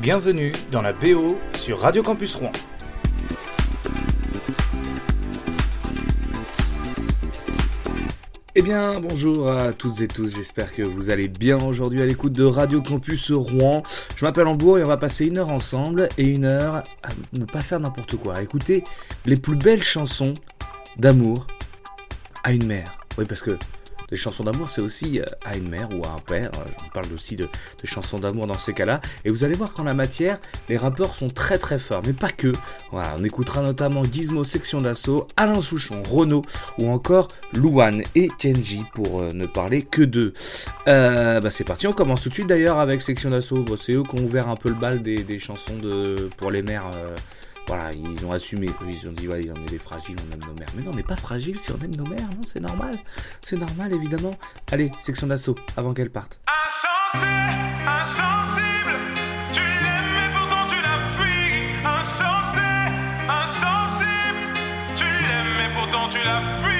Bienvenue dans la BO sur Radio Campus Rouen. Eh bien, bonjour à toutes et tous, j'espère que vous allez bien aujourd'hui à l'écoute de Radio Campus Rouen. Je m'appelle Ambour et on va passer une heure ensemble et une heure à ne pas faire n'importe quoi, à écouter les plus belles chansons d'amour à une mère. Oui, parce que les chansons d'amour, c'est aussi euh, à une mère ou à un père. Euh, je parle aussi de, chansons d'amour dans ces cas-là. Et vous allez voir qu'en la matière, les rappeurs sont très très forts, mais pas que. Voilà, on écoutera notamment Gizmo Section d'Assaut, Alain Souchon, Renault ou encore Louane et Kenji pour euh, ne parler que d'eux. bah c'est parti, on commence tout de suite d'ailleurs avec Section d'Assaut. c'est eux qui ont ouvert un peu le bal des, chansons de, pour les mères. Voilà, ils ont assumé. Ils ont dit, ouais, on est des fragiles, on aime nos mères. Mais non, on n'est pas fragile si on aime nos mères, non, c'est normal. C'est normal, évidemment. Allez, section d'assaut, avant qu'elle parte. Insensé, insensible, tu l'aimes pourtant tu la. Insensé, insensible, tu l'aimes pourtant tu la fuis.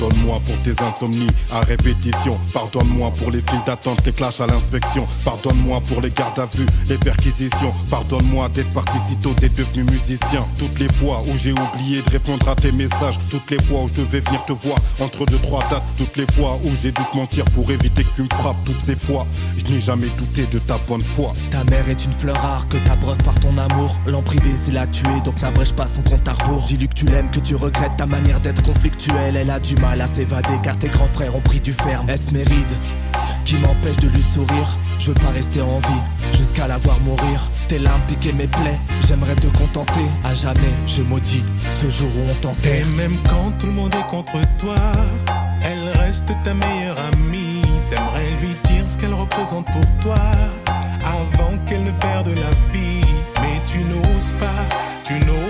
Pardonne-moi pour tes insomnies à répétition. Pardonne-moi pour les files d'attente, les clashs à l'inspection. Pardonne-moi pour les gardes à vue, les perquisitions. Pardonne-moi d'être parti si tôt, d'être devenu musicien. Toutes les fois où j'ai oublié de répondre à tes messages. Toutes les fois où je devais venir te voir entre deux, trois dates. Toutes les fois où j'ai dû te mentir pour éviter que tu me frappes. Toutes ces fois, je n'ai jamais douté de ta bonne foi. Ta mère est une fleur rare que t'abreuves par ton amour. L'en privé, c'est la tuer, donc n'abrège pas son compte à rebours. Dis-lui que tu l'aimes, que tu regrettes ta manière d'être conflictuelle. Elle a du mal à s'évader car tes grands frères ont pris du ferme. Est-ce méride qui m'empêche de lui sourire? Je veux pas rester en vie jusqu'à la voir mourir. Tes larmes piquaient mes plaies, j'aimerais te contenter. À jamais, je maudis ce jour où on t'enterre. Et même quand tout le monde est contre toi, elle reste ta meilleure amie. T'aimerais lui dire ce qu'elle représente pour toi avant qu'elle ne perde la vie. Mais tu n'oses pas, tu n'oses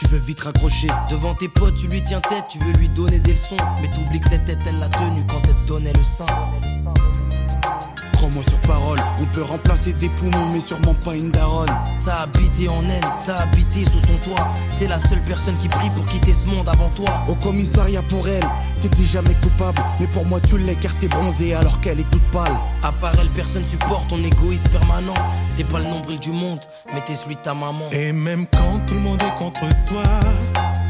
tu veux vite raccrocher. Devant tes potes, tu lui tiens tête, tu veux lui donner des leçons. Mais t'oublies que cette tête, elle l'a tenue quand elle te donnait le sein. Crois-moi sur parole, on peut remplacer des poumons, mais sûrement pas une daronne. T'as habité en elle, t'as habité sous son toit. C'est la seule personne qui prie pour quitter ce monde avant toi. Au commissariat pour elle, t'étais jamais coupable. Mais pour moi, tu l'es car t'es bronzée alors qu'elle est toute pâle. À part elle, personne supporte ton égoïsme permanent. T'es pas le nombril du monde, mais t'es celui de ta maman. Et même quand tout le monde est contre toi,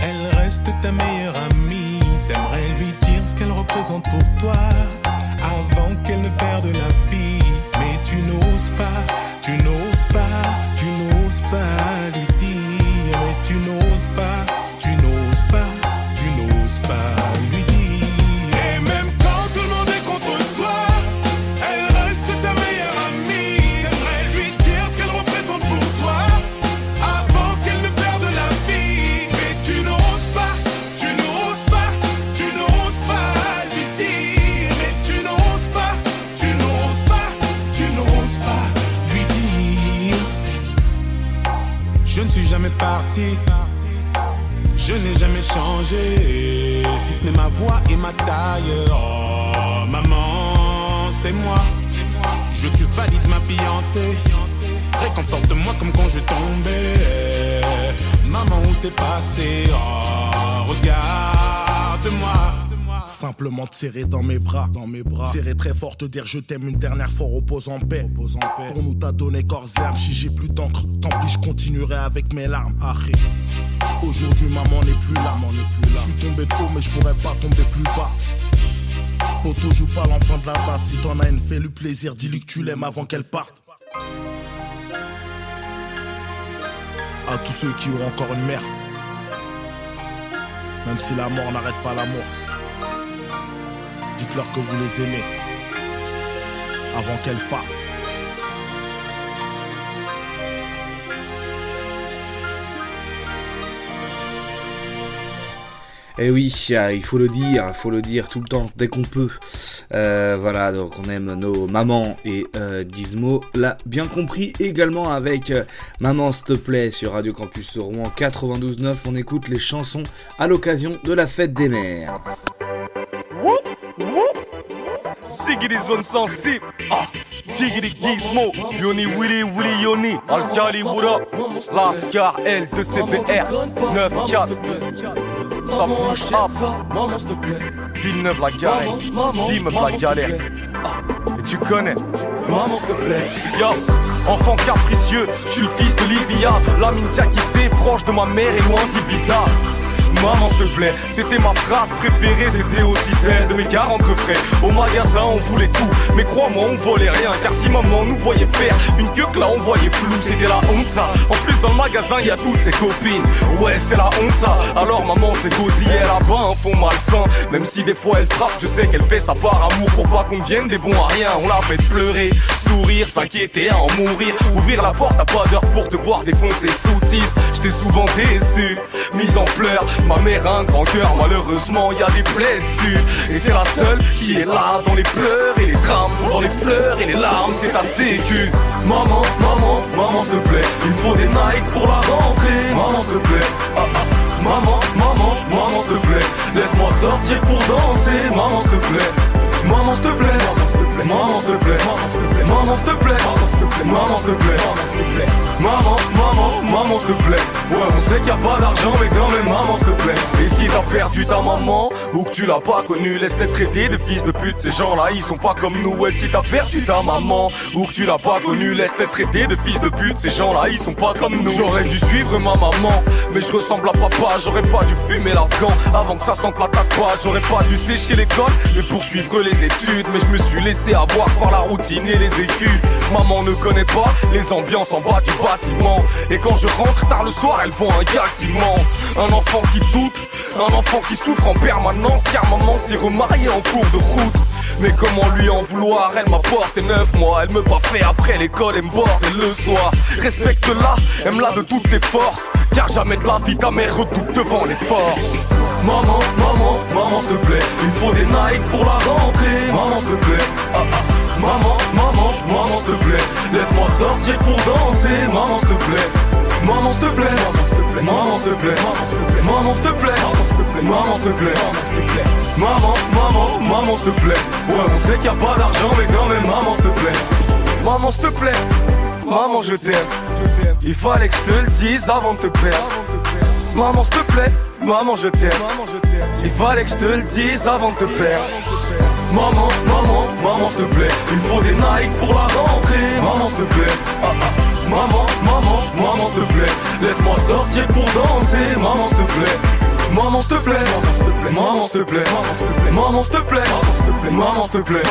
elle reste ta meilleure amie. T'aimerais lui dire ce qu'elle représente pour toi, Simplement te dans mes bras, dans mes bras. Serrer très fort, te dire je t'aime une dernière fois, repose en paix. Repose en paix. Pour nous t'as donné corps et âme, si j'ai plus d'encre, tant pis je continuerai avec mes larmes. Arrête. Aujourd'hui maman n'est plus là, maman n'est plus. Je suis tombé de haut mais je pourrais pas tomber plus bas. Poto joue pas l'enfant de la tasse, si t'en as une fais lui plaisir, dis-lui que tu l'aimes avant qu'elle parte. À tous ceux qui ont encore une mère. Même si la mort n'arrête pas l'amour. Dites-leur que vous les aimez. Avant qu'elle parte. Et Eh oui, euh, il faut le dire, il faut le dire tout le temps, dès qu'on peut. Euh, voilà, donc on aime nos mamans et euh, Gizmo l'a bien compris également avec euh, Maman s'il te plaît sur Radio Campus Rouen 92.9. On écoute les chansons à l'occasion de la fête des mères. Siggy zone sensible. Ah, Jiggity Gizmo. Yoni Willy Willy Yoni. Alkali what up? Lascar L de CBR. 9-4. Ça bouge up. Villeneuve la galère. Zim la galère. Ah, Et tu connais. Maman s'il plaît. Yo. Enfant capricieux, je suis le fils de Livia, la mintia qui proche de ma mère et loin d'Ibiza. Maman s'il te plaît, c'était ma phrase préférée, c'était aussi celle de mes 40 frères. Au magasin on voulait tout, mais crois-moi on volait rien, car si maman nous voyait faire une queue que là on voyait flou, c'était la honte ça. En plus dans le magasin y a toutes ses copines, ouais c'est la honte ça. Alors maman c'est a pas un fond malsain, même si des fois elle frappe, je sais qu'elle fait ça par amour pour pas qu'on devienne des bons à rien. On l'a fait pleurer, sourire, s'inquiéter, à en mourir, ouvrir la porte à pas d'heure pour te voir défoncer sous tisse. J'étais souvent déçu, mise en pleurs. Ma mère a un grand cœur, malheureusement y a des plaies dessus. Et c'est la seule qui est là dans les pleurs et les drames, dans les fleurs et les larmes, c'est ta sécu. Maman, maman, maman s'il te plaît, il me faut des Nike pour la rentrée. Maman s'il te plaît, ah, ah. Maman, maman, maman s'il te plaît, laisse-moi sortir pour danser. Maman s'il te plaît, maman s'il te plaît, maman s'il te plaît, maman s'il te plaît, maman s'il te plaît, maman, maman, maman s'il te plaît. Ouais, on sait qu'il y a pas d'argent, mais quand même, maman s'il te plaît. Et si t'as perdu ta maman ou que tu l'as pas connue, laisse-les traiter de fils de pute. Ces gens-là, ils sont pas comme nous. Ouais, si t'as perdu ta maman ou que tu l'as pas connue, laisse-les traiter de fils de pute. Ces gens-là, ils sont pas comme nous. J'aurais dû suivre ma maman, mais je ressemble à papa. J'aurais pas dû fumer l'afghan avant que ça sente la tatouage. J'aurais pas dû sécher l'école, mais poursuivre les études. Mais je me suis laissé avoir par la routine et les écus. Maman ne connaît pas les ambiances en bas du bâtiment. Et quand je rentre tard le soir, elle voit un gars qui ment. Un enfant qui doute, un enfant qui souffre en permanence. Car maman s'est remariée en cours de route. Mais comment lui en vouloir? Elle m'a porté neuf mois, elle me fait après l'école, elle me borde le soir. Respecte-la, aime-la de toutes tes forces. Car jamais de la vie ta mère redoute devant l'effort. Maman, maman, maman s'il te plaît, il me faut des Nike pour la rentrée. Maman s'il te plaît, ah, ah. maman, maman, maman s'il te plaît, laisse-moi sortir pour danser. Maman s'il te plaît. Maman s'il te plaît, maman s'il te plaît, maman s'il te plaît, maman s'il te plaît, maman maman, maman, maman s'il te plaît. Ouais, on sait qu'il y a pas d'argent, mais quand même, maman s'il te plaît, maman s'il te plaît, maman je t'aime. Il fallait que je te le dise avant de te perdre. Maman s'il te plaît, maman je t'aime. Il fallait que je te le dise avant de te perdre. Maman, maman, maman s'il te plaît, il me faut des Nike pour la rentrée. Maman s'il te plaît, ah, ah. Maman, maman, maman s'il te plaît Laisse-moi sortir pour danser Maman s'il te plaît Maman s'il te plaît. Maman s'il te plaît. Maman s'il te plaît. Maman s'il te plaît.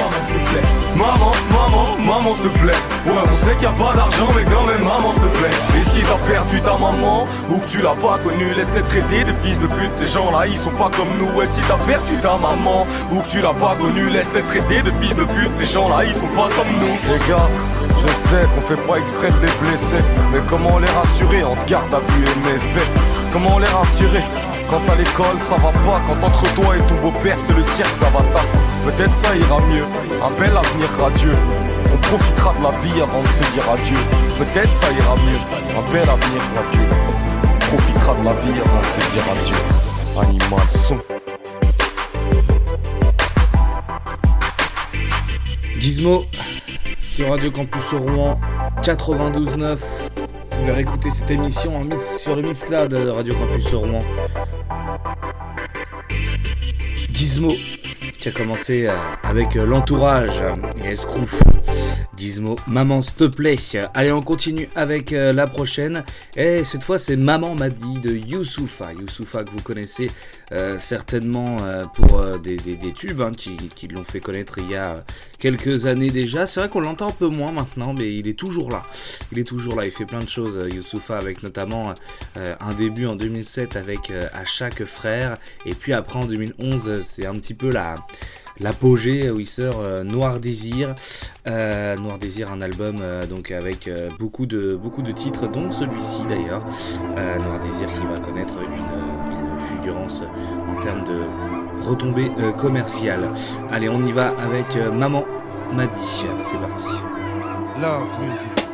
Maman, maman, maman s'il te plaît. Ouais on sait qu'il y a pas d'argent mais quand même maman s'il te plaît. Et si t'as perdu ta maman ou que tu l'as pas connue Laisse-les traiter de fils de pute. Ces gens-là ils sont pas comme nous. Ouais si t'as perdu ta maman ou que tu l'as pas connue Laisse-les traiter de fils de pute. Ces gens-là ils sont pas comme nous. Les gars je sais qu'on fait pas exprès de les blesser, mais comment les rassurer? En te garde à vue et méfait Comment les rassurer? Quand à l'école ça va pas, quand entre toi et ton beau-père c'est le cirque, ça va pas. Peut-être ça ira mieux, un bel avenir radieux. On profitera de la vie avant de se dire adieu. Peut-être ça ira mieux, un bel avenir radieux. On profitera de la vie avant de se dire adieu. Animal son. Gizmo sur Radio Campus Rouen 92.9. Vous pouvez réécouter cette émission en mix sur le Mixcloud de Radio Campus Rouen. Qui a commencé euh, avec euh, l'entourage et Escrew. Gizmo, maman s'il te plaît. Allez, on continue avec euh, la prochaine. Et cette fois, c'est Maman m'a dit de Youssoufa. Youssoufa que vous connaissez euh, certainement euh, pour des, des- des tubes hein, qui, l'ont fait connaître il y a quelques années déjà. C'est vrai qu'on l'entend un peu moins maintenant, mais il est toujours là. Il est toujours là. Il fait plein de choses, Youssoufa, avec notamment un début en 2007 avec À chaque frère. Et puis après en 2011, euh, c'est un petit peu la l'apogée où il euh, Noir Désir. Euh, Noir Désir, un album euh, donc avec euh, beaucoup de beaucoup de titres, dont celui-ci d'ailleurs. Euh, Noir Désir qui va connaître une, fulgurance en termes de retombées euh, commerciales. Allez, on y va avec euh, Maman m'a dit. C'est parti. Love music.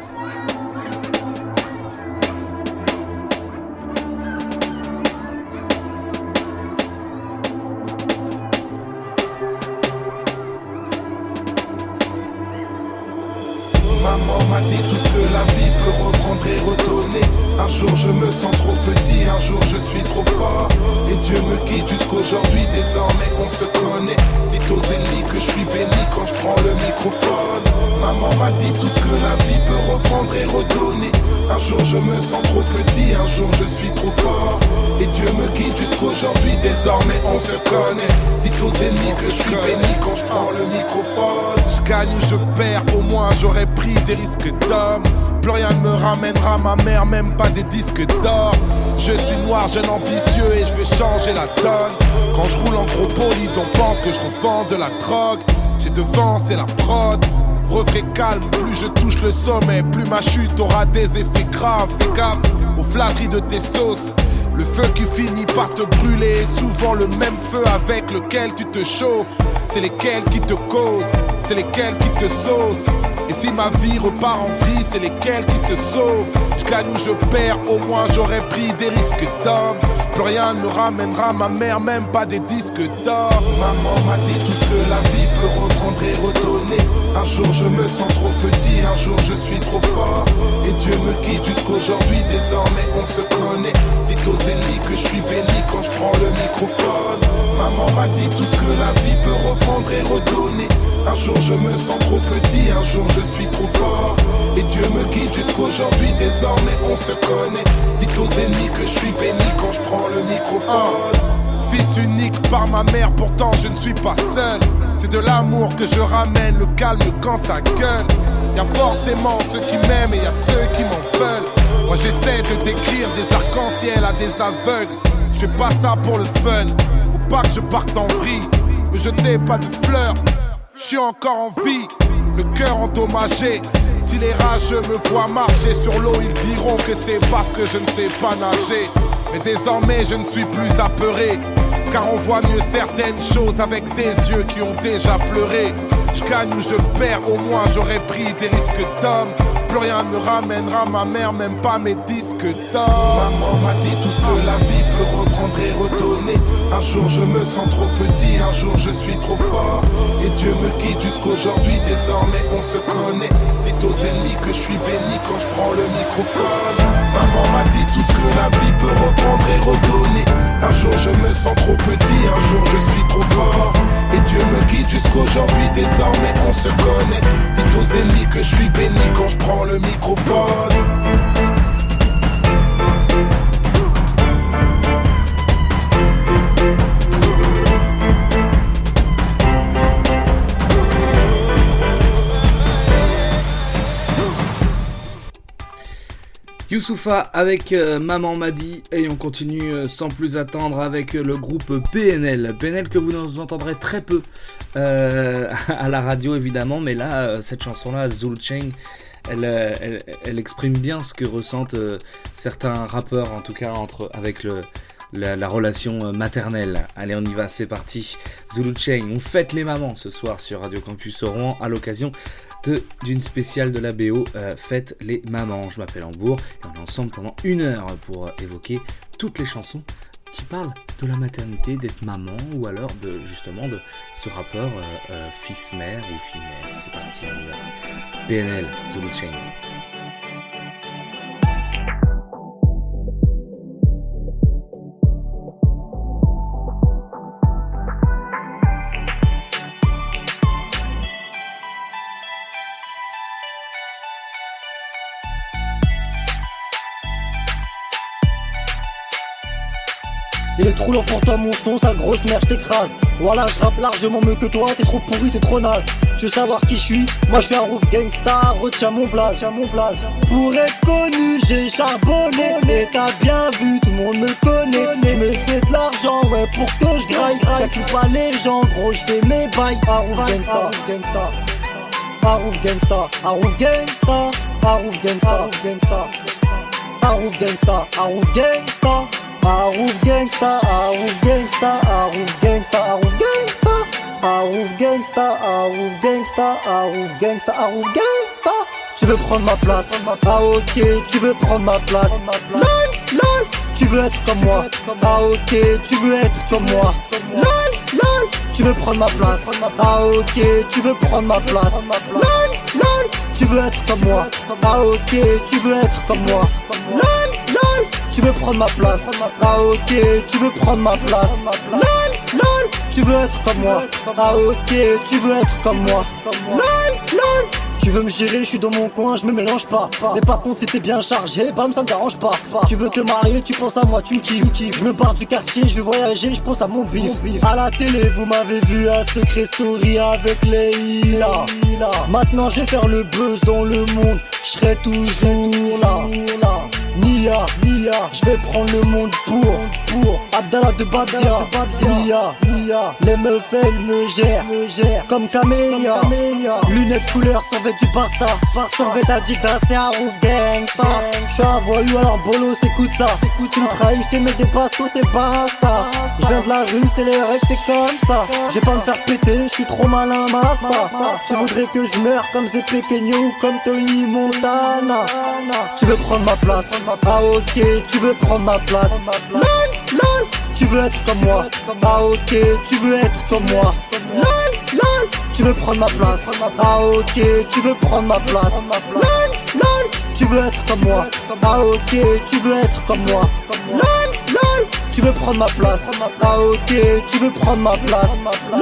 Dit tout ce que la vie peut reprendre et redonner. Un jour je me sens trop petit, un jour je suis trop fort. Et Dieu me guide jusqu'aujourd'hui, désormais on se connaît. Dites aux ennemis que je suis béni quand je prends le microphone. Maman m'a dit tout ce que la vie peut reprendre et redonner. Un jour je me sens trop petit, un jour je suis trop fort. Et Dieu me guide jusqu'aujourd'hui, désormais on se connaît. Dites aux ennemis que je suis béni quand je prends le microphone. Je gagne ou je perds, au moins j'aurais des risques d'homme. Plus rien ne me ramènera ma mère, même pas des disques d'or. Je suis noir, jeune ambitieux et je vais changer la donne. Quand je roule en gros bolide, on pense que je revends de la drogue. J'ai devant, c'est la prod. Refais calme, plus je touche le sommet, plus ma chute aura des effets graves. Fais gaffe aux flatteries de tes sauces. Le feu qui finit par te brûler est souvent le même feu avec lequel tu te chauffes. C'est lesquels qui te causent, c'est lesquels qui te saucent. Et si ma vie repart en vrille, c'est lesquels qui se sauvent. Je gagne ou je perds, au moins j'aurais pris des risques d'homme. Plus rien ne ramènera ma mère, même pas des disques d'or. Maman m'a dit tout ce que la vie peut reprendre et redonner. Un jour je me sens trop petit, un jour je suis trop fort. Et Dieu me guide jusqu'aujourd'hui, désormais on se connaît. Dites aux ennemis que je suis béni quand je prends le microphone. Maman m'a dit tout ce que la vie peut reprendre et redonner. Un jour je me sens trop petit, un jour je suis trop fort. Et Dieu me guide jusqu'aujourd'hui, désormais on se connaît. Dites aux ennemis que je suis béni quand je prends le microphone. Fils unique par ma mère, pourtant je ne suis pas seul. C'est de l'amour que je ramène, le calme quand ça gueule. Y a forcément ceux qui m'aiment et y a ceux qui m'en veulent. Moi j'essaie de décrire des arcs-en-ciel à des aveugles. Je fais pas ça pour le fun. Faut pas que je parte en vrille. Me jetez pas de fleurs. Je suis encore en vie, le cœur endommagé. Si les rageux me voient marcher sur l'eau, ils diront que c'est parce que je ne sais pas nager. Mais désormais, je ne suis plus apeuré. Car on voit mieux certaines choses avec des yeux qui ont déjà pleuré. Je gagne ou je perds, au moins j'aurais pris des risques d'homme. Rien ne ramènera ma mère, même pas mes disques d'or. Maman m'a dit tout ce que la vie peut reprendre et redonner. Un jour je me sens trop petit, un jour je suis trop fort. Et Dieu me guide jusqu'aujourd'hui, désormais on se connaît. Dites aux ennemis que je suis béni quand je prends le microphone. Maman m'a dit tout ce que la vie peut reprendre et redonner. Un jour je me sens trop petit, un jour je suis trop fort. Et Dieu me guide jusqu'aujourd'hui, désormais on se connaît. Dites aux ennemis que je suis béni quand je prends le microphone. Youssoufa avec euh, Maman m'a dit et on continue euh, sans plus attendre avec euh, le groupe PNL. PNL que vous entendrez très peu à la radio évidemment, mais là cette chanson-là, Zulu Chain, elle, euh, elle, exprime bien ce que ressentent certains rappeurs en tout cas entre avec la, la relation maternelle. Allez, on y va, c'est parti. Zulu Chain, on fête les mamans ce soir sur Radio Campus Rouen à l'occasion d'une spéciale de la BO euh, les mamans. Je m'appelle Hambourg et on est ensemble pendant une heure pour euh, évoquer toutes les chansons qui parlent de la maternité, d'être maman ou alors de justement de ce rappeur euh, euh, fils-mère ou fille-mère. C'est parti, on y va. Zulu Chain. Il est trop lourd pour toi mon son, sale grosse merde, je t'écrase. Voilà, je rappe largement mieux que toi, t'es trop pourri, t'es trop naze. Tu veux savoir qui je suis Moi je suis un roof gangsta, retiens mon place, tiens mon place. Pour être connu, j'ai charbonné, mais t'as bien vu, tout le monde me connaît. Je me fais de l'argent, ouais, pour que je graille. T'inquiète pas les gens, gros, je fais mes bails. Un roof gangsta, gangsta. Gangsta, Aroof gangsta, Aroof gangsta, Aroof gangsta, Aroof gangsta, Aroof gangsta, Aroof gangsta, Aroof gangsta, Aroof gangsta, Aroof gangsta, Aroof gangsta, Aroof gangsta, Aroof gangsta, Aroof gangsta. Tu veux prendre ma place, ah ok, tu veux prendre ma place, lol, lol, tu veux être comme moi, ah ok, tu veux être comme moi, lol, lol, tu veux prendre ma place, ah ok, tu veux prendre ma place, lol, lol, tu veux être comme moi, ah ok, tu veux être comme moi, lol, tu veux prendre ma place, ah ok, tu veux prendre ma place, lol, lol, tu veux être comme moi, ah ok, tu veux être comme moi, lol, lol. Tu veux me gérer, je suis dans mon coin, je me mélange pas. Mais par contre, si t'es bien chargé, bam, ça me dérange pas. Tu veux te marier, tu penses à moi, tu me kiffes. Je me barre du quartier, je vais voyager, je pense à mon bif. À la télé, vous m'avez vu à Secret Story avec les Ila. Maintenant, je vais faire le buzz dans le monde, je serai toujours là. Nia, Nia, je vais prendre le monde pour, pour Abdallah de Badia, Nia, Nia, les meufs elles me gèrent, me gèrent comme Camélia, lunettes couleur, survêt du Barça, survêt d'Adidas, c'est un roof gangsta. Je suis un voyou alors bolos, écoute ça, tu me trahis, je te mets des pastos, c'est basta. Je viens de la rue, c'est les règles, c'est comme ça. Je vais pas me faire péter, je suis trop malin, basta. Tu voudrais que je meure comme ces Pequeño ou comme Tony Montana? Tu veux prendre ma place, ah ok, tu veux prendre ma place. Lol, lol, tu veux être comme moi. Ah ok, tu veux être comme moi. Lol, lol, tu veux prendre ma place. Ah ok, tu veux prendre ma place. Lol, lol, tu veux être comme moi. Ah ok, tu veux être comme moi. Lol, lol, tu veux prendre ma place. Ah ok, tu veux prendre ma place. Lol,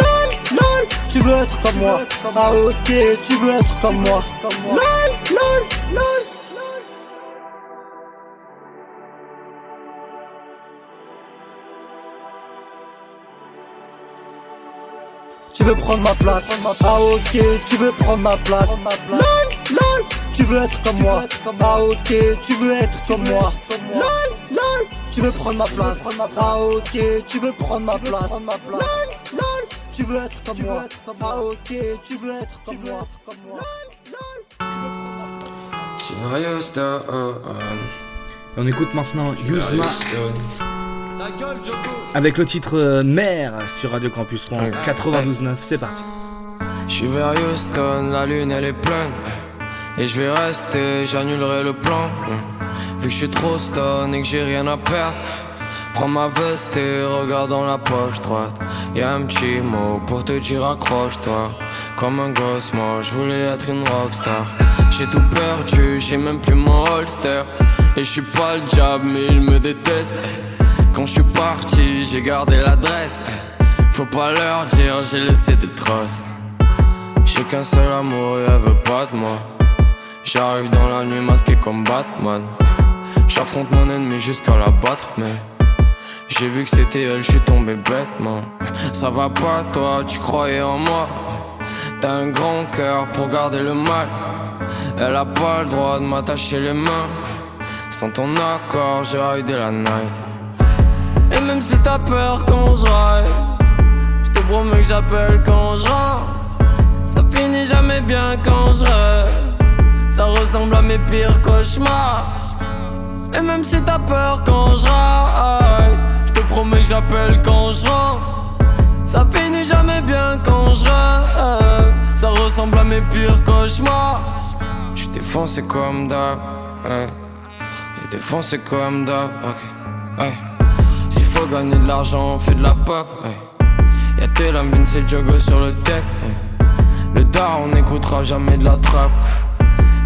lol, tu veux être comme moi. Ah ok, tu veux être comme moi. Lol, lol, lol. Tu veux prendre ma place. Ah ok, tu veux prendre ma place. Lol, lol, tu veux être comme moi. Ah ok, tu veux être comme moi. Lol, lol, tu veux prendre ma place. Ah ok, tu veux prendre ma place. Lol, lol, tu veux être comme moi. Ah ok, tu veux être comme moi. Lol, lol, Et on écoute maintenant Yuzma avec le titre euh, Mère sur Radio Campus Rouen 92.9. C'est parti. Je suis vers Houston, la lune elle est pleine. Et je vais rester, j'annulerai le plan. Vu que je suis trop stone et que j'ai rien à perdre. Prends ma veste et regarde dans la poche droite. Y'a un petit mot pour te dire accroche-toi. Comme un gosse, moi je voulais être une rockstar. J'ai tout perdu, j'ai même plus mon holster. Et je suis pas le diable, mais il me déteste. Quand je suis parti, j'ai gardé l'adresse. Faut pas leur dire, j'ai laissé des traces. J'ai qu'un seul amour et elle veut pas de moi. J'arrive dans la nuit masqué comme Batman. J'affronte mon ennemi jusqu'à la battre, mais j'ai vu que c'était elle, je suis tombé bêtement. Ça va pas, toi, tu croyais en moi. T'as un grand cœur pour garder le mal. Elle a pas le droit de m'attacher les mains. Sans ton accord, j'ai raidé la night. Même si t'as peur quand je ride, je te promets que j'appelle quand je. Ça finit jamais bien quand je. Ça ressemble à mes pires cauchemars. Et même si t'as peur quand je je te promets que j'appelle quand je. Ça finit jamais bien quand je. Ça ressemble à mes pires cauchemars. Je défoncé comme d'hab. Hey. J'ai défoncé comme d'hab. Ok. Hey. Faut gagner de l'argent, on fait de la pop. Hey. Y'a tel Vince et Jogo sur le. Hey. Le dar, on n'écoutera jamais de la trappe.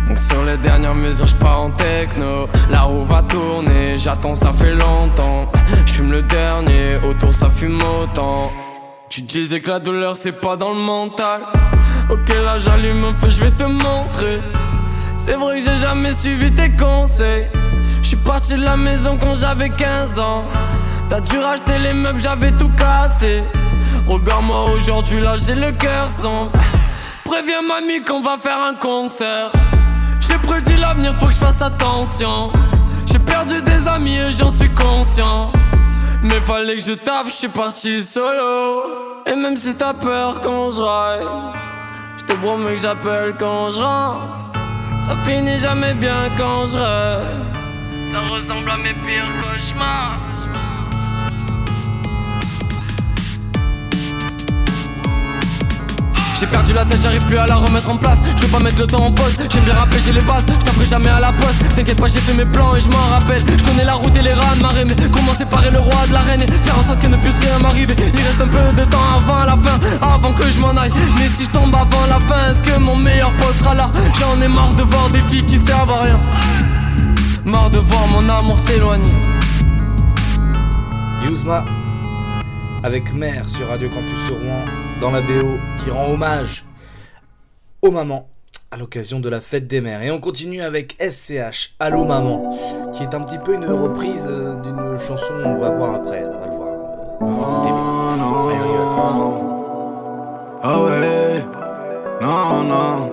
Donc sur les dernières mesures, j'pars en techno. La roue va tourner, j'attends, ça fait longtemps. J'fume le dernier, autour ça fume autant. Tu disais que la douleur c'est pas dans le mental. Ok, là j'allume un feu, j'vais te montrer. C'est vrai que j'ai jamais suivi tes conseils. J'suis parti de la maison quand j'avais 15 ans. T'as dû racheter les meubles, j'avais tout cassé. Regarde-moi aujourd'hui, là j'ai le cœur sombre. Préviens mamie qu'on va faire un concert. J'ai prédit l'avenir, faut que je fasse attention. J'ai perdu des amis et j'en suis conscient. Mais fallait que je tape, je suis parti solo. Et même si t'as peur quand je ride, je te promets que j'appelle quand je rentre. Ça finit jamais bien quand je rêve. Ça ressemble à mes pires cauchemars. J'ai perdu la tête, j'arrive plus à la remettre en place. Je veux pas mettre le temps en pause, j'aime bien rappeler, j'ai les bases. Je t'appeler jamais à la poste. T'inquiète pas, j'ai fait mes plans et je m'en rappelle. Je connais la route et les rats de ma reine. Comment séparer le roi de la reine? Et faire en sorte qu'il ne puisse rien m'arriver. Il reste un peu de temps avant la fin, avant que je m'en aille. Mais si je tombe avant la fin, est-ce que mon meilleur pote sera là? J'en ai marre de voir des filles qui servent à rien. Marre de voir mon amour s'éloigner. Yuzma avec Mère sur Radio Campus Rouen dans la BO qui rend hommage aux mamans à l'occasion de la fête des mères. Et on continue avec SCH, Allô Maman, qui est un petit peu une reprise euh, d'une chanson, on va voir après, on va le voir. euh, va. Ah ouais, non, non.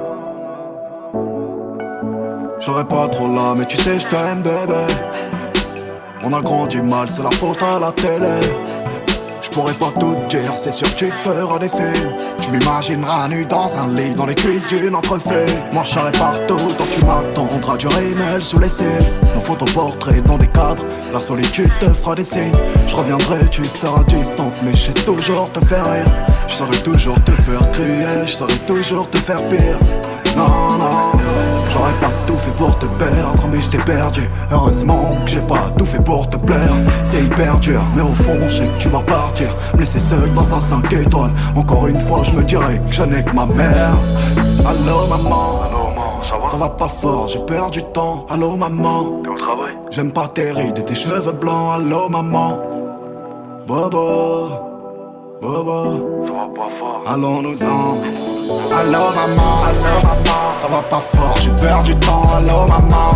J'aurais pas trop là, mais tu sais, je t'aime, bébé. On a grandi mal, c'est la faute à la télé. Pourrais pas tout dire, c'est sûr que tu te feras des films. Tu m'imagineras nu dans un lit, dans les cuisses d'une entrefait. Serai partout, donc tu m'attendras du rimel sous les cils. Nos photoportraits dans des cadres, la solitude te fera des signes. Je reviendrai, tu seras distante, mais je sais toujours te faire rire. Je saurais toujours te faire crier, je saurais toujours te faire pire. Non, non, j'aurais pas tout fait pour te perdre, mais je t'ai perdu. Heureusement que j'ai pas tout fait pour te plaire. C'est hyper dur, mais au fond, je sais que tu vas partir. Me laisser seul dans un 5 étoiles. Encore une fois, je me dirais que je n'ai que ma mère. Allô, maman. Ça va? Pas fort, j'ai perdu du temps. Allô, maman. T'es au travail? J'aime pas tes rides et tes cheveux blancs. Allô, maman. Bobo. Bobo. Allons-nous-en. Allô maman, ça va pas fort, j'ai perdu du temps. Allô maman,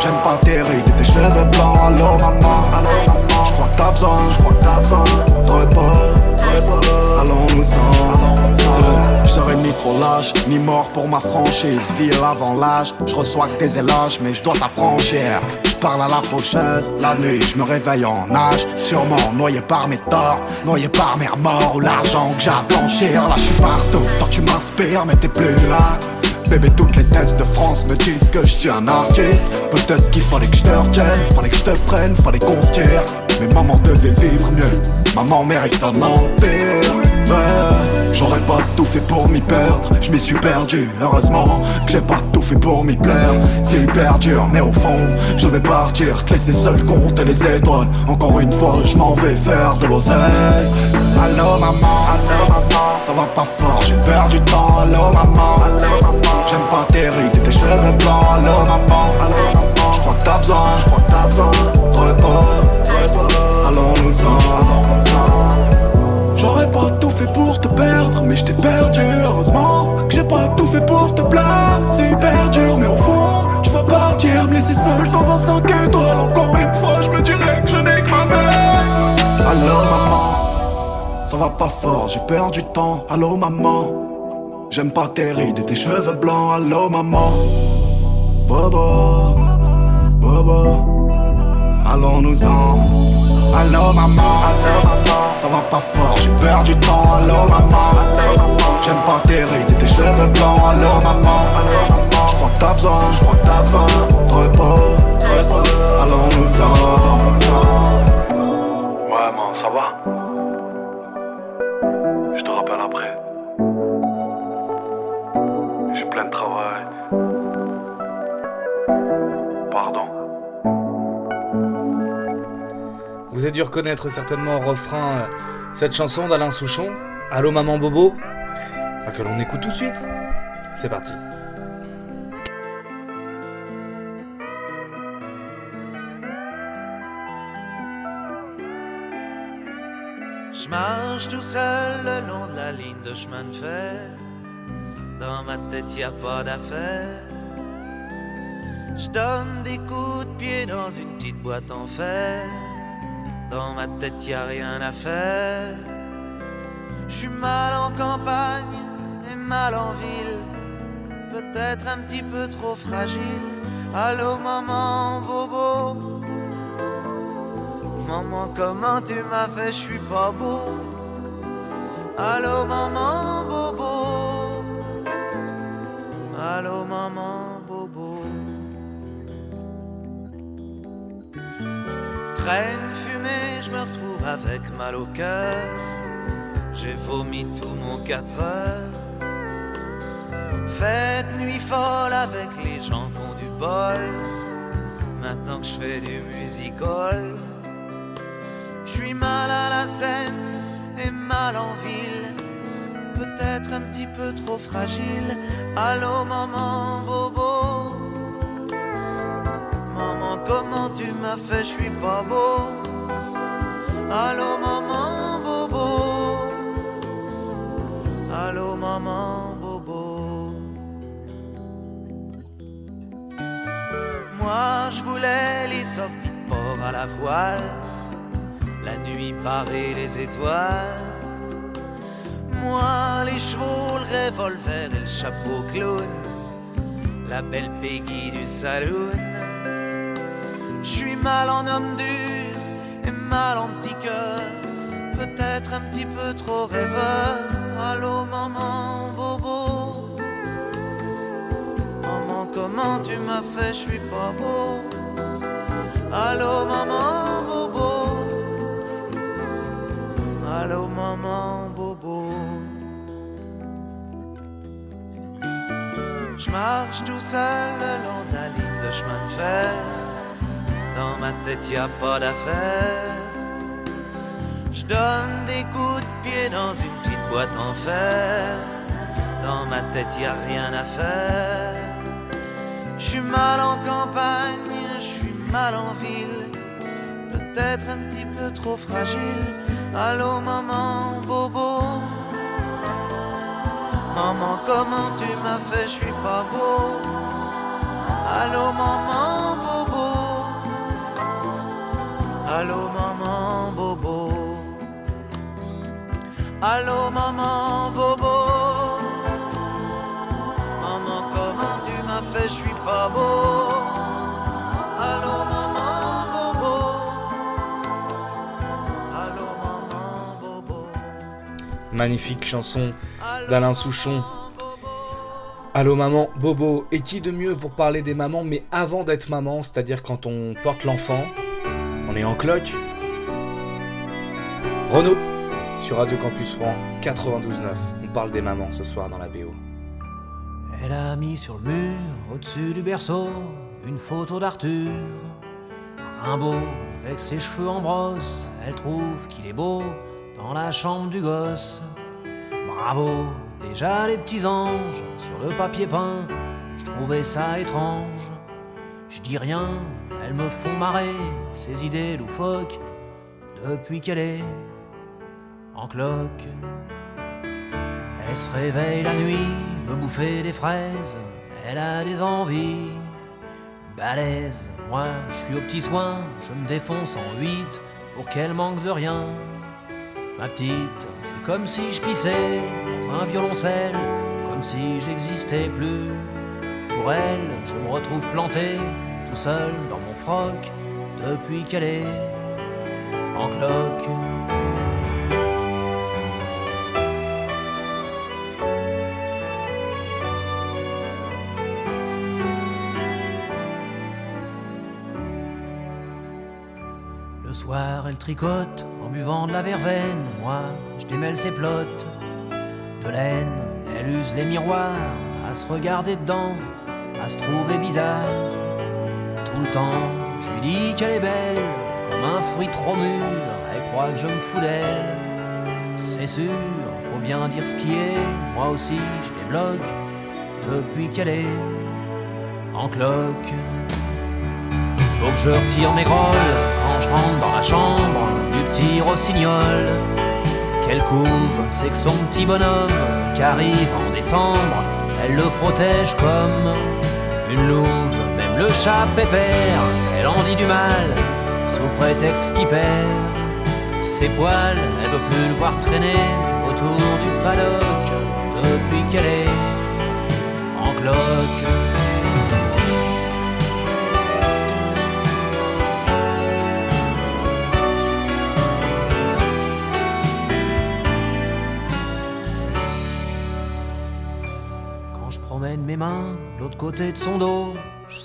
j'aime pas tes rides et tes cheveux blancs. Allô maman, je crois que t'as besoin de repos. Allons-nous-en. Je serai ni trop lâche, ni mort pour ma franchise. Vie avant l'âge, je reçois que des éloges, mais je dois t'affranchir. Parle à la faucheuse, la nuit, je me réveille en nage. Sûrement noyé par mes torts, noyé par mes remords ou l'argent que j'ai à blanchir. Là, je suis partout, toi tu m'inspires, mais t'es plus là. Bébé, toutes les tests de France me disent que je suis un artiste. Peut-être qu'il fallait que je te retienne, fallait que je te prenne, fallait qu'on se tire. Mais maman devait vivre mieux, maman mérite un empire. J'aurais pas tout fait pour m'y perdre, je m'y suis perdu. Heureusement que j'ai pas tout fait pour m'y plaire. C'est hyper dur, mais au fond, je vais partir, te laisser seul compter les étoiles. Encore une fois, je m'en vais faire de l'oseille. Allô maman, ça va pas fort, j'ai perdu du temps. Allô maman, j'aime pas tes rides et tes cheveux blancs. Allô maman, je crois que t'as besoin de repos. J'aurais pas tout fait pour te perdre, mais je t'ai perdu. Heureusement que j'ai pas tout fait pour te plaire. C'est hyper dur, mais au fond, tu vas partir, me laisser seul dans un 5 étoiles. Encore une fois, je me dirais que je n'ai que ma mère. Allô, maman, ça va pas fort, j'ai perdu du temps. Allô, maman, j'aime pas tes rides et tes cheveux blancs. Allô, maman, Bobo, Bobo, allons-nous-en. Allô maman, ça va pas fort, j'ai perdu du temps. Allô maman, j'aime pas tes rides et tes cheveux blancs. Allô maman, je crois que t'as besoin de repos. Allons-nous-en. Ouais, man, ça va? Je te rappelle après. J'ai plein de travail. Vous avez dû reconnaître certainement au refrain euh, cette chanson d'Alain Souchon, Allô Maman Bobo, que l'on écoute tout de suite. C'est parti. Je marche tout seul le long de la ligne de chemin de fer. Dans ma tête, y a pas d'affaire. Je donne des coups de pied dans une petite boîte en fer. Dans ma tête y a rien à faire. Je suis mal en campagne et mal en ville. Peut-être un petit peu trop fragile. Allô maman bobo. Maman comment tu m'as fait, je suis pas beau. Allô maman bobo. Allô maman bobo. Traîne fumée, je me retrouve avec mal au cœur. J'ai vomi tout mon 4 heures. Fête nuit folle avec les gens qui ont du bol. Maintenant que je fais du musical, je suis mal à la scène et mal en ville. Peut-être un petit peu trop fragile. Allô maman bobo. Maman comment tu m'as fait, je suis pas beau. Allô maman bobo. Allô maman bobo. Moi je voulais les sorties de port à la voile, la nuit parée les étoiles. Moi les chevaux, le revolver et le chapeau clown, la belle Peggy du saloon. Je suis mal en homme dur et mal cœur, peut-être un petit peu trop rêveur. Allô maman bobo. Maman comment tu m'as fait, je suis pas beau. Allô maman bobo. Allô maman bobo. Je marche tout seul le long de la ligne de chemin de fer. Dans ma tête y a pas d'affaire. Je donne des coups de pied dans une petite boîte en fer. Dans ma tête y a rien à faire. Je suis mal en campagne, je suis mal en ville. Peut-être un petit peu trop fragile. Allô maman bobo. Maman comment tu m'as fait, je suis pas beau. Allô maman Allô maman bobo. Allô maman bobo. Maman comment tu m'as fait, je suis pas beau. Allô maman bobo. Allô maman bobo. Magnifique chanson d'Alain Souchon. Allô maman, Bobo, et qui de mieux pour parler des mamans, mais avant d'être maman, c'est-à-dire quand on porte l'enfant, on est en cloque. Renaud, sur Radio Campus Rouen 92.9, on parle des mamans ce soir dans la BO. Elle a mis sur le mur, au-dessus du berceau, une photo d'Arthur. Rimbaud, avec ses cheveux en brosse, elle trouve qu'il est beau dans la chambre du gosse. Bravo, déjà les petits anges sur le papier peint, je trouvais ça étrange. Je dis rien, elles me font marrer, ces idées loufoques, depuis qu'elle est en cloque. Elle se réveille la nuit, veut bouffer des fraises, elle a des envies balèzes. Moi, je suis au petit soin, je me défonce en huit pour qu'elle manque de rien. Ma petite, c'est comme si je pissais dans un violoncelle, comme si j'existais plus. Pour elle, je me retrouve planté, tout seul dans mon froc, depuis qu'elle est en cloque. Le soir, elle tricote en buvant de la verveine. Moi, je démêle ses plottes de laine. Elle use les miroirs à se regarder dedans, à se trouver bizarre. Je lui dis qu'elle est belle, comme un fruit trop mûr. Elle croit que je me fous d'elle. C'est sûr, faut bien dire ce qui est. Moi aussi, je débloque depuis qu'elle est en cloque. Faut que je retire mes grolles quand je rentre dans la chambre du petit rossignol. Qu'elle couve, c'est que son petit bonhomme qui arrive en décembre, elle le protège comme une louve. Le chat pépère, elle en dit du mal sous prétexte qu'il perd ses poils, elle veut plus le voir traîner autour du paddock depuis qu'elle est en cloque. Quand je promène mes mains l'autre côté de son dos,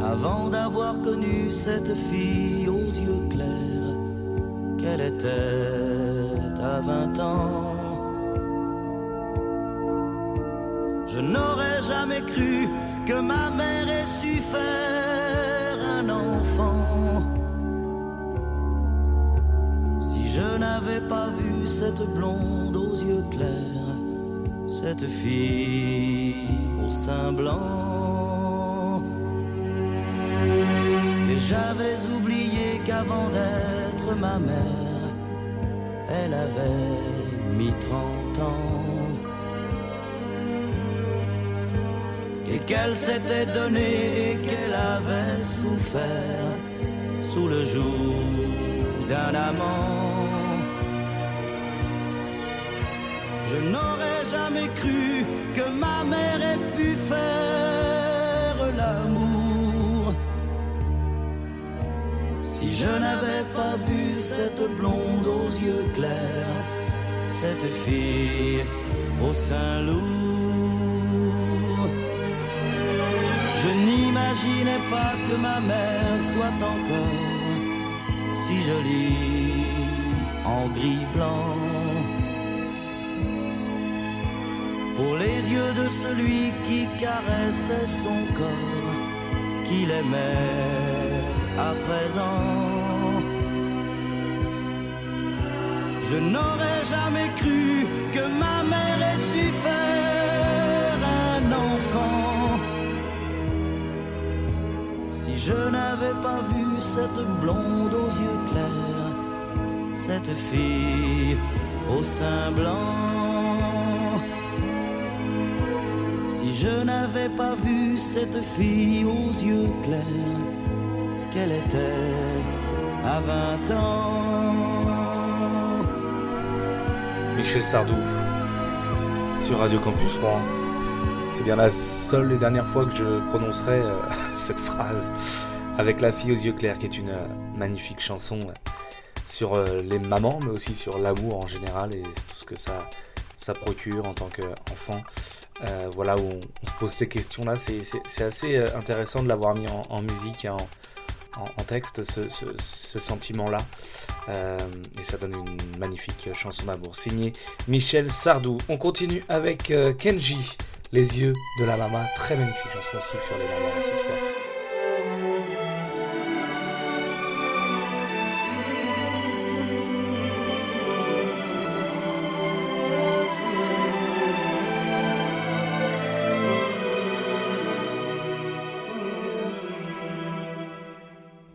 Avant d'avoir connu cette fille aux yeux clairs, qu'elle était à vingt ans. Je n'aurais jamais cru que ma mère ait su faire un enfant. Si je n'avais pas vu cette blonde aux yeux clairs, cette fille au sein blanc, et j'avais oublié qu'avant d'être ma mère, elle avait mis trente ans. Et qu'elle s'était donnée et qu'elle avait souffert sous le joug d'un amant. Je n'aurais jamais cru que ma mère ait pu faire l'amour. Si je n'avais pas vu cette blonde aux yeux clairs, cette fille au sein lourd. Je n'imaginais pas que ma mère soit encore si jolie en gris blanc. Pour les yeux de celui qui caressait son corps, qu'il aimait à présent. Je n'aurais jamais cru que ma mère ait su faire un enfant. Si je n'avais pas vu cette blonde aux yeux clairs, cette fille au sein blanc. Je n'avais pas vu cette fille aux yeux clairs, qu'elle était à 20 ans. Michel Sardou sur Radio Campus Rouen. C'est bien la seule et dernière fois que je prononcerai euh, cette phrase avec La fille aux yeux clairs, qui est une euh, magnifique chanson euh, sur les mamans, mais aussi sur l'amour en général et tout ce que ça, ça procure en tant qu'enfant. Euh, voilà où on, se pose ces questions-là. C'est- assez euh, intéressant de l'avoir mis en, musique et en, texte, ce, sentiment-là. Euh, et ça donne une magnifique chanson d'amour signée Michel Sardou. On continue avec Kenji, Les yeux de la maman. Très magnifique chanson aussi sur les mamans cette fois.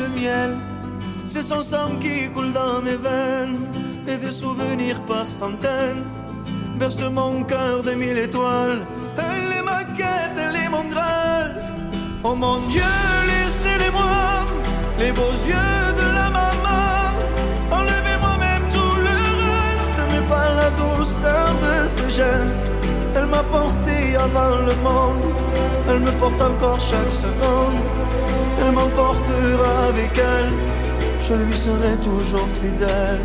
Le miel. C'est son sang qui coule dans mes veines et des souvenirs par centaines. Berce mon cœur de mille étoiles. Elle est ma quête, elle est mon graal. Oh mon Dieu, laissez-les-moi, les beaux yeux de la maman. Enlevez-moi même tout le reste, mais pas la douceur de ses gestes. Elle m'a porté avant le monde, elle me porte encore chaque seconde. Elle m'emportera avec elle, je lui serai toujours fidèle.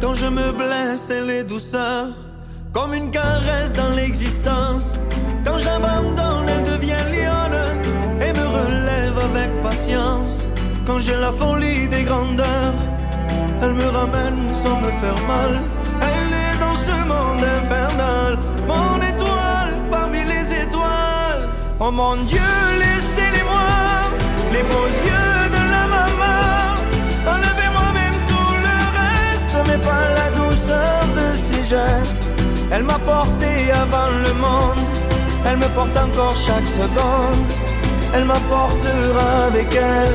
Quand je me blesse, elle est douceur, comme une caresse dans l'existence. Quand j'abandonne, elle devient lionne et me relève avec patience. Quand j'ai la folie des grandeurs, elle me ramène sans me faire mal. Elle est dans ce monde infernal, mon étoile parmi les étoiles. Oh mon Dieu, les beaux yeux de la maman. Enlevez-moi même tout le reste, mais pas la douceur de ses gestes. Elle m'a porté avant le monde, elle me porte encore chaque seconde. Elle m'apportera avec elle,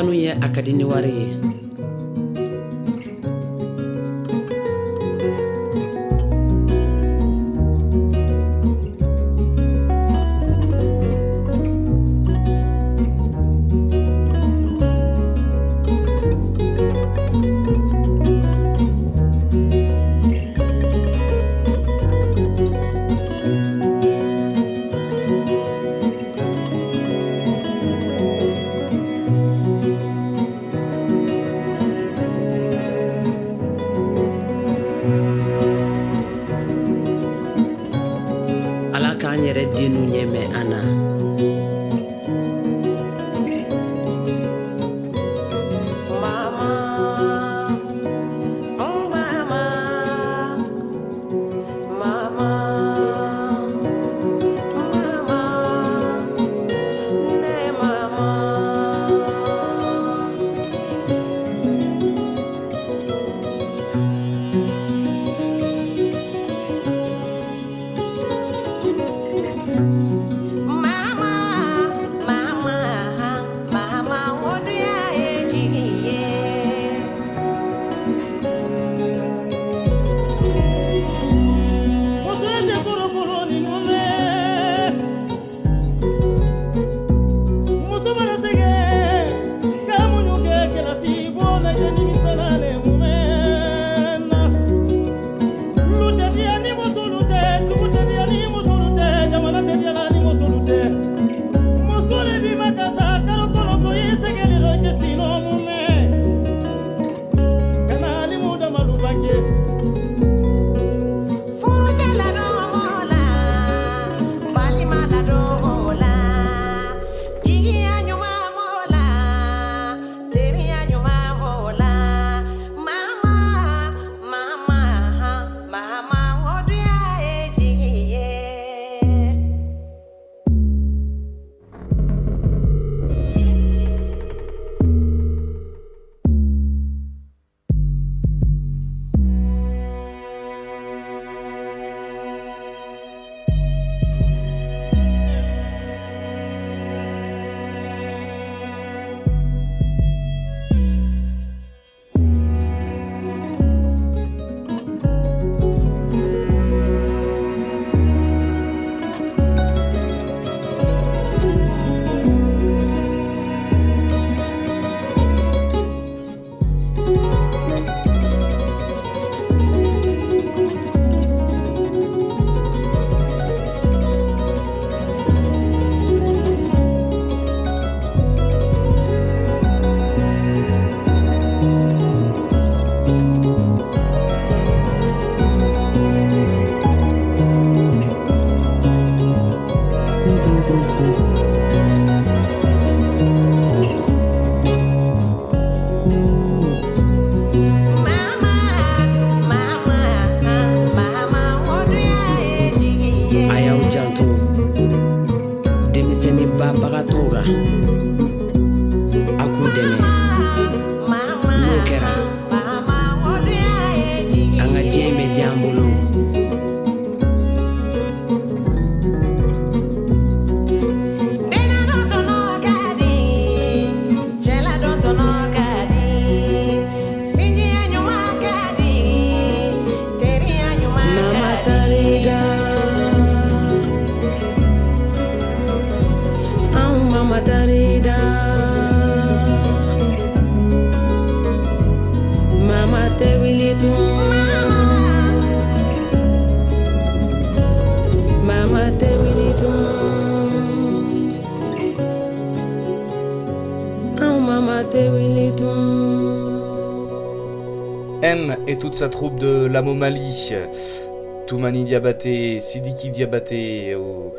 sanu ye a ka di ni wari ye yɛrɛ den n'u ɲɛ an na et toute sa troupe de l'Amomali, Toumani Diabaté, Sidiki Diabaté, ou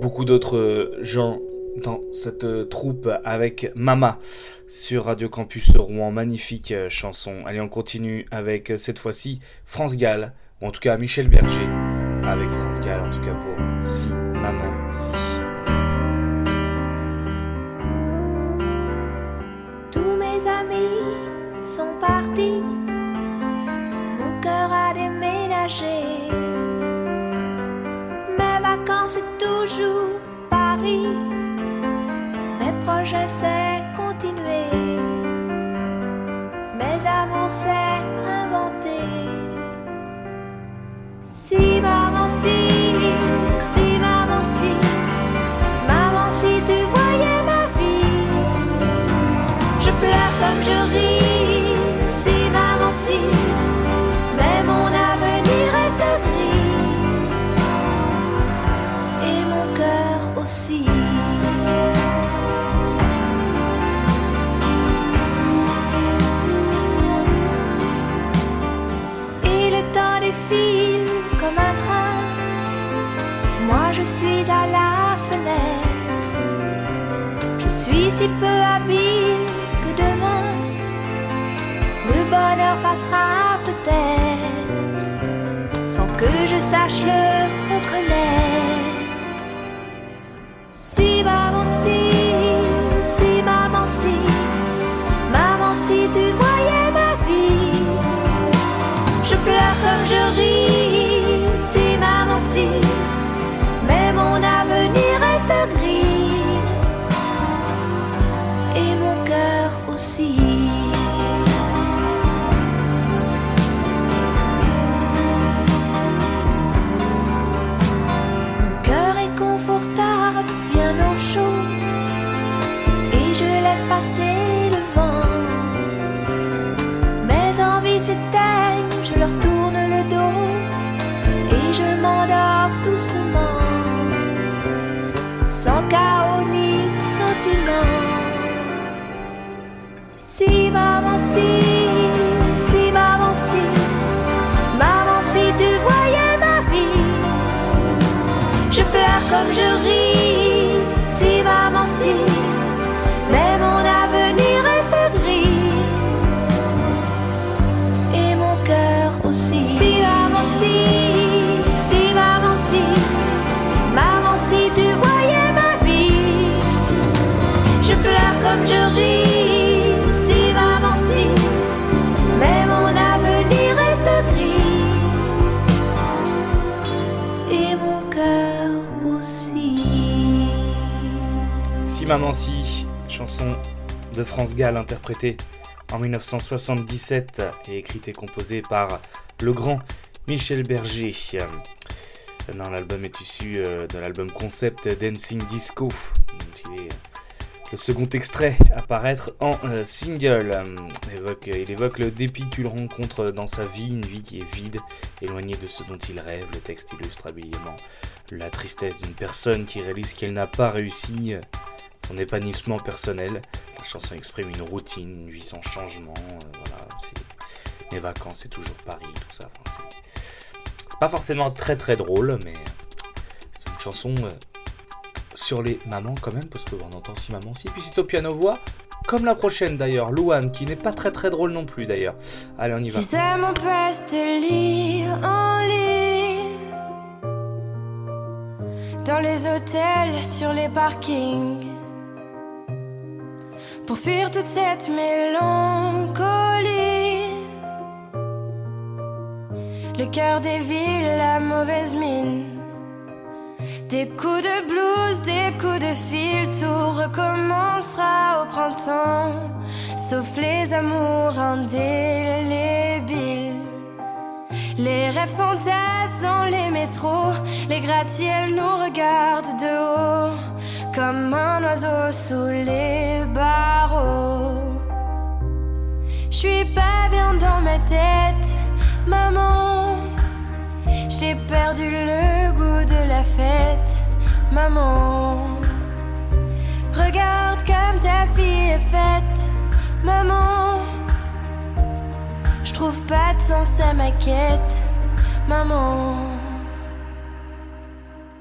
beaucoup d'autres gens dans cette troupe avec Mama sur Radio Campus Rouen. Magnifique chanson. Allez, on continue avec cette fois-ci France Gall, ou en tout cas Michel Berger avec France Gall, en tout cas pour Si Maman Si. Tous mes amis sont partis, Mes vacances c'est toujours Paris, mes projets c'est continuer, mes amours c'est inventer. Si si, si passera peut-être sans que je sache le interprétée en 1977 et écrite et composée par le grand Michel Berger. Euh, Non, l'album est issu euh, de l'album concept Dancing Disco, dont il est le second extrait à paraître en euh, single. Euh, il évoque le dépit qu'il rencontre dans sa vie, une vie qui est vide, éloignée de ce dont il rêve. Le texte illustre habilement la tristesse d'une personne qui réalise qu'elle n'a pas réussi euh, son épanouissement personnel. La chanson exprime une routine, une vie sans changement. euh, voilà, mes vacances, c'est toujours Paris, tout ça. Enfin, c'est- pas forcément très très drôle, mais c'est une chanson euh, sur les mamans quand même, parce qu'on entend si maman si. Puis c'est au piano voix, comme la prochaine d'ailleurs, Louane, qui n'est pas très très drôle non plus d'ailleurs. Allez, on y va. Lire en Dans les hôtels, sur les parkings Pour fuir toute cette mélancolie. Le cœur des villes, la mauvaise mine. Des coups de blues, des coups de fil Tout recommencera au printemps. Sauf les amours indélébiles. Les rêves s'entassent dans les métros, les gratte-ciels nous regardent de haut, comme un oiseau sous les barreaux. Je suis pas bien dans ma tête, maman. J'ai perdu le goût de la fête, maman. Regarde comme ta fille est faite, maman. Je trouve pas de sens à ma quête, maman.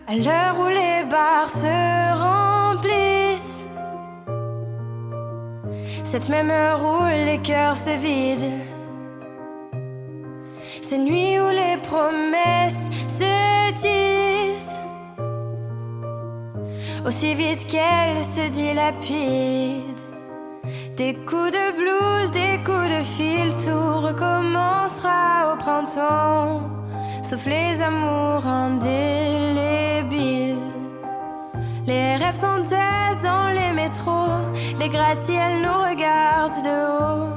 À l'heure où les bars se remplissent, cette même heure où les cœurs se vident, ces nuits où les promesses se disent, aussi vite qu'elles se dilapident. Des coups de blues, des coups de fil, tout recommencera au printemps, sauf les amours indélébiles. Les rêves s'entassent dans les métros, les gratte-ciels nous regardent de haut,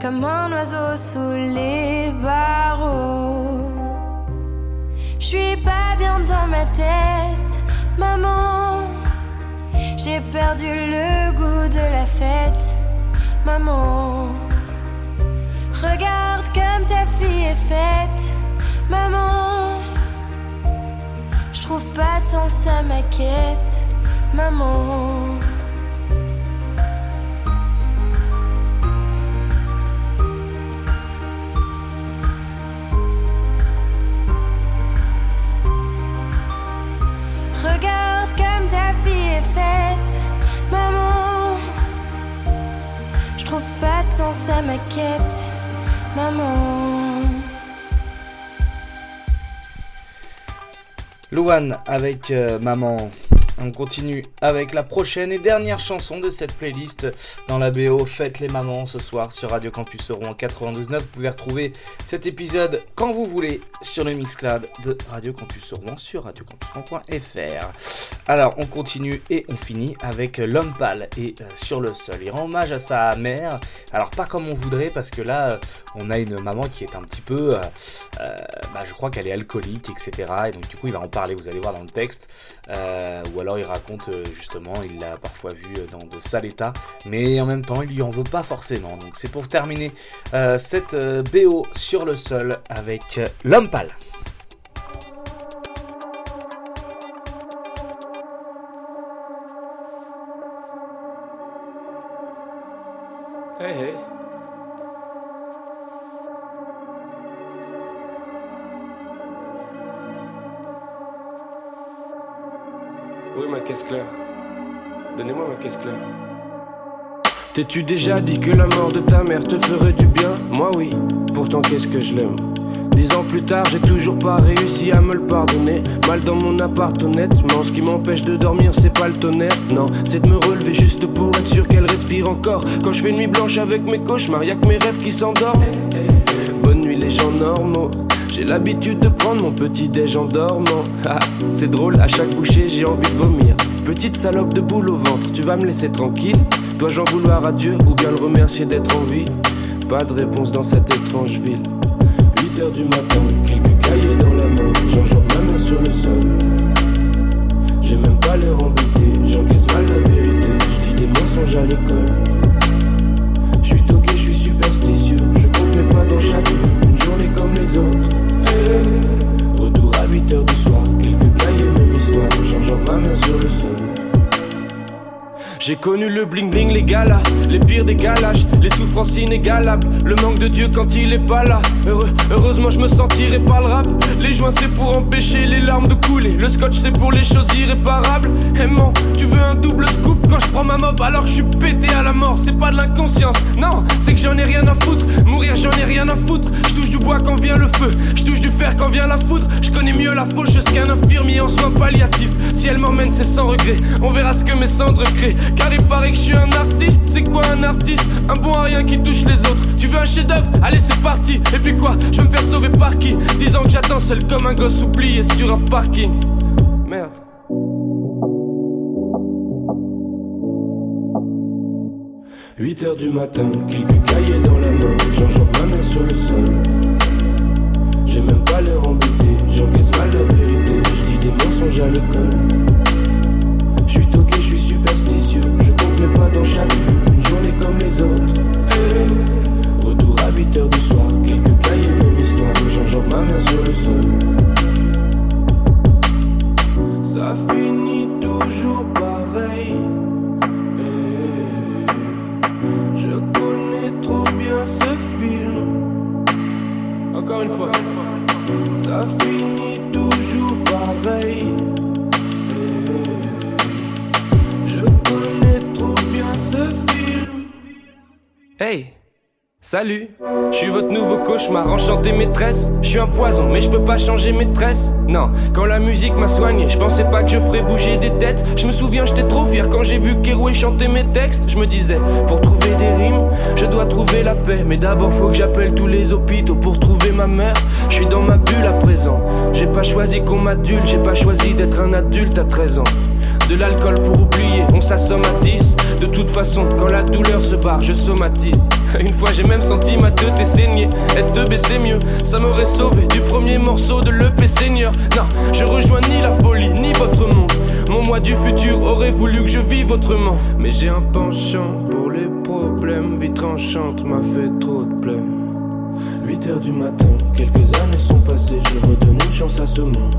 comme un oiseau sous les barreaux. Je suis pas bien dans ma tête, maman. J'ai perdu le goût de la fête, maman. Regarde comme ta fille est faite, maman. Je trouve pas de sens à ma quête, maman. Regarde comme ta fille est faite, maman. Je trouve pas de sens à ma quête, maman. Louane avec euh, Maman. On continue avec la prochaine et dernière chanson de cette playlist dans la BO Faites les mamans ce soir sur Radio Campus Rouen 92.9. Vous pouvez retrouver cet épisode quand vous voulez sur le Mixcloud de Radio Campus Rouen sur radiocampus.fr. Alors on continue et on finit avec L'homme pâle et euh, sur le sol. Il rend hommage à sa mère. Alors pas comme on voudrait parce que là euh, on a une maman qui est un petit peu, euh, bah, je crois qu'elle est alcoolique, etc. Et donc du coup il va en parler. Vous allez voir dans le texte. Ou alors il raconte euh, justement, il l'a parfois vu euh, dans de sales états, mais en même temps il lui en veut pas forcément. Donc c'est pour terminer euh, cette BO sur le sol avec l'homme pâle. Hey, hey. Ma caisse claire. Donnez-moi ma caisse claire. T'es-tu déjà dit que la mort de ta mère te ferait du bien? Moi oui, pourtant qu'est-ce que je l'aime? Dix ans plus tard, j'ai toujours pas réussi à me le pardonner. Mal dans mon appart, honnêtement. Ce qui m'empêche de dormir, c'est pas le tonnerre. Non, c'est de me relever juste pour être sûr qu'elle respire encore. Quand je fais nuit blanche avec mes cauchemars, y'a que mes rêves qui s'endorment. Bonne nuit, les gens normaux. J'ai l'habitude de prendre mon petit déj en dormant. Ah, c'est drôle, à chaque bouchée, j'ai envie de vomir. Petite salope de boule au ventre, tu vas me laisser tranquille? Dois-je en vouloir à Dieu ou bien le remercier d'être en vie? Pas de réponse dans cette étrange ville. 8 heures du matin, quelques cahiers dans la main, j'enjambe ma main sur le sol. J'ai même pas l'air embêté, j'encaisse mal la vérité, je dis des mensonges à l'école. Je suis toqué, je suis superstitieux, je compte mes pas dans chaque nuit, Retour à 8 heures du soir, quelques cahiers, même histoire, j'enjambe ma main sur le sol. J'ai connu le bling bling, les galas, les pires des les souffrances inégalables, le manque de Dieu quand il est pas là. Heureusement, je me sentirai pas le rap. Les joints, c'est pour empêcher les larmes de couler. Le scotch, c'est pour les choses irréparables. Tu veux un double scoop quand je prends ma mob alors que je suis pété à la mort. C'est pas de l'inconscience, non, c'est que j'en ai rien à foutre. Mourir, j'en ai rien à foutre. Je touche du bois quand vient le feu, je touche du fer quand vient la foudre. Je connais mieux la faucheuse qu'un infirmier en soins palliatifs. Si elle m'emmène, c'est sans regret. On verra ce que mes cendres créent. Car il paraît que je suis un artiste. C'est quoi un artiste? Un bon à rien qui touche les autres. Tu veux un chef-d'œuvre? Allez, c'est parti. Et puis quoi? Je vais me faire sauver par qui? Disant que j'attends seul comme un gosse oublié sur un parking. Merde. « 8 heures du matin, quelques cahiers dans la main, j'enjambe ma mère sur le sol. J'ai même pas l'air embêté, j'encaisse mal la vérité, je dis des mensonges à l'école. Je suis toqué, Salut, je suis votre nouveau cauchemar, enchanté maîtresse. Je suis un poison, mais je peux pas changer maîtresse. Non, quand la musique m'a soigné, je pensais pas que je ferais bouger des têtes. Je me souviens, j'étais trop fier quand j'ai vu Keroué chanter mes textes. Je me disais, pour trouver des rimes, je dois trouver la paix. Mais d'abord, faut que j'appelle tous les hôpitaux pour trouver ma mère. Je suis dans ma bulle à présent. J'ai pas choisi qu'on m'adulte, j'ai pas choisi d'être un adulte à 13 ans. De l'alcool pour oublier, on s'assomme à 10 De toute façon, quand la douleur se barre, je somatise Une fois j'ai même senti ma tête saigner Être de c'est mieux, ça m'aurait sauvé Du premier morceau de l'EP Seigneur. Non, je rejoins ni la folie, ni votre monde. Mon moi du futur aurait voulu que je vive autrement. Mais j'ai un penchant pour les problèmes. Vie tranchante m'a fait trop de plaies 8 heures du matin, quelques années sont passées. Je redonne une chance à ce monde.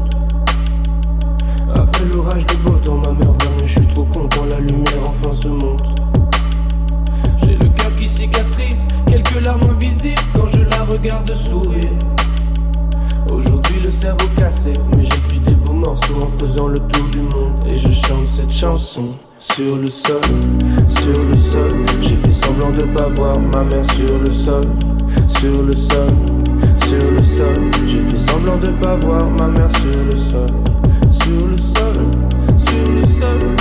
Après l'orage de beau temps, ma mère venue, je suis trop content, la lumière enfin se monte. Quelques larmes invisibles quand je la regarde sourire. Aujourd'hui le cerveau cassé, mais j'écris des beaux morceaux en faisant le tour du monde. Et je chante cette chanson sur le sol, sur le sol. J'ai fait semblant de pas voir ma mère sur le sol, sur le sol, sur le sol. J'ai fait semblant de pas voir ma mère sur le sol sur le sol, sur le sol.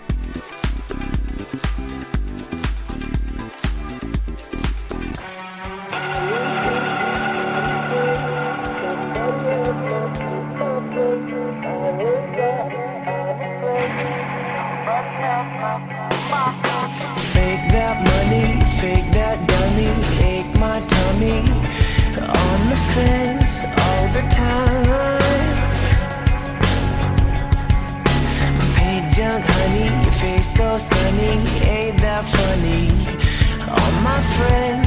funny. All my friends.